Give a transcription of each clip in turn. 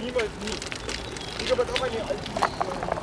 Niemals nie. Ich habe auch eine alte.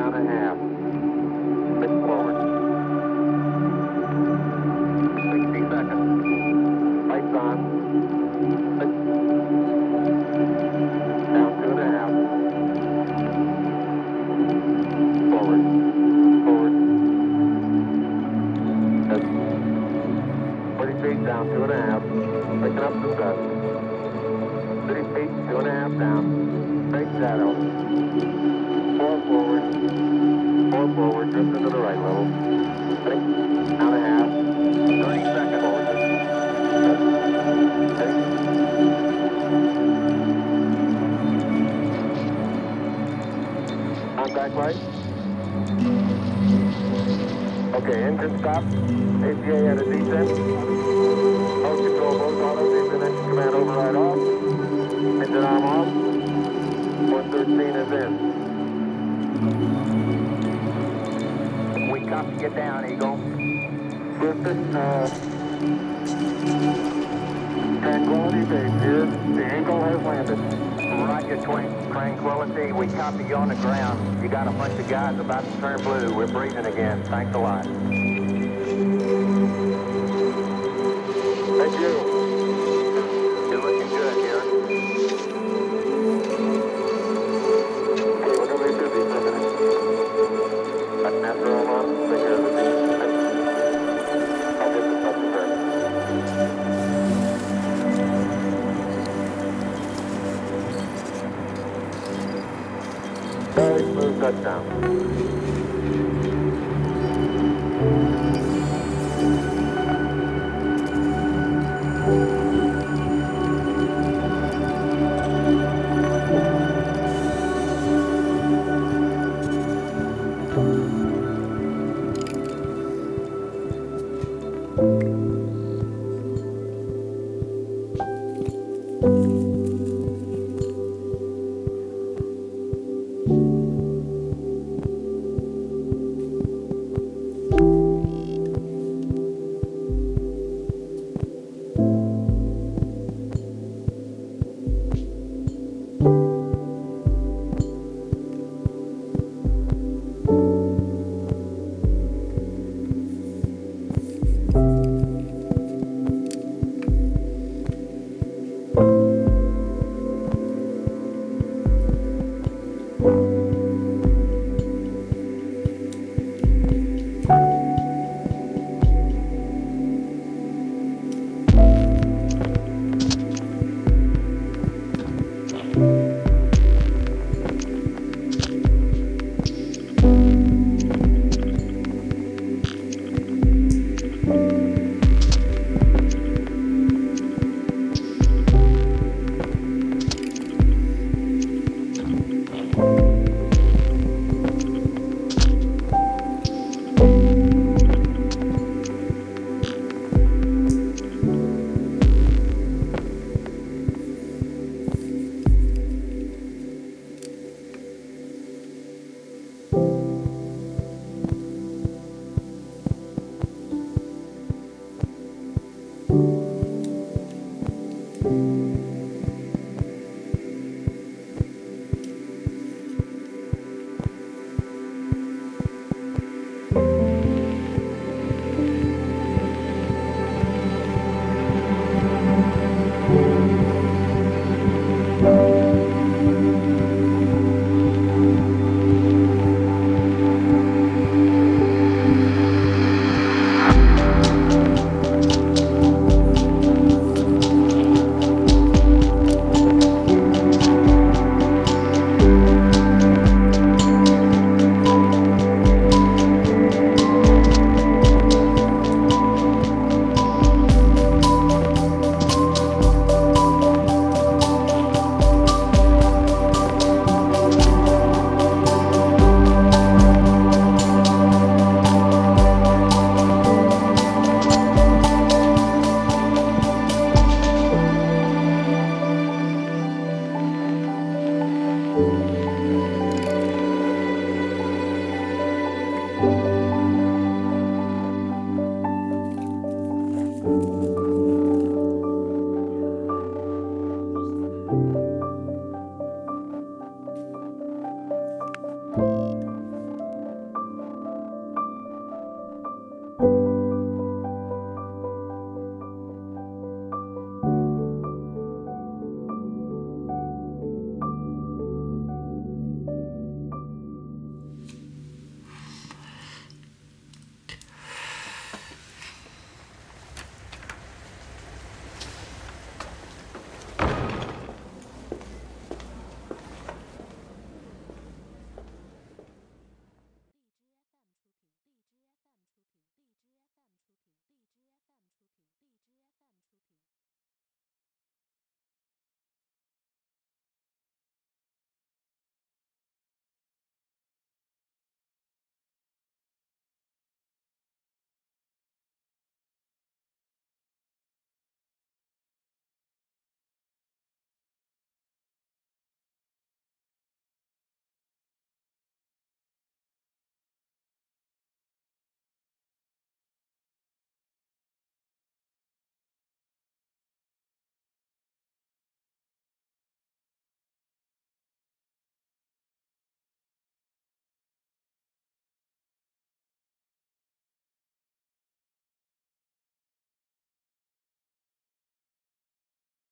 Down a half. Six forward. 60 seconds. Lights on. Six. Down two and a half. Forward. Forward. That's 40 feet down two and a half. Picking up some dust. 30 feet, two and a half down. Straight shadow. You down, Eagle. Houston, uh, Tranquility Base. The Eagle has landed. Roger, Twin. Tranquility, we copy you on the ground. You got a bunch of guys about to turn blue. We're breathing again. Thanks a lot. Touchdown.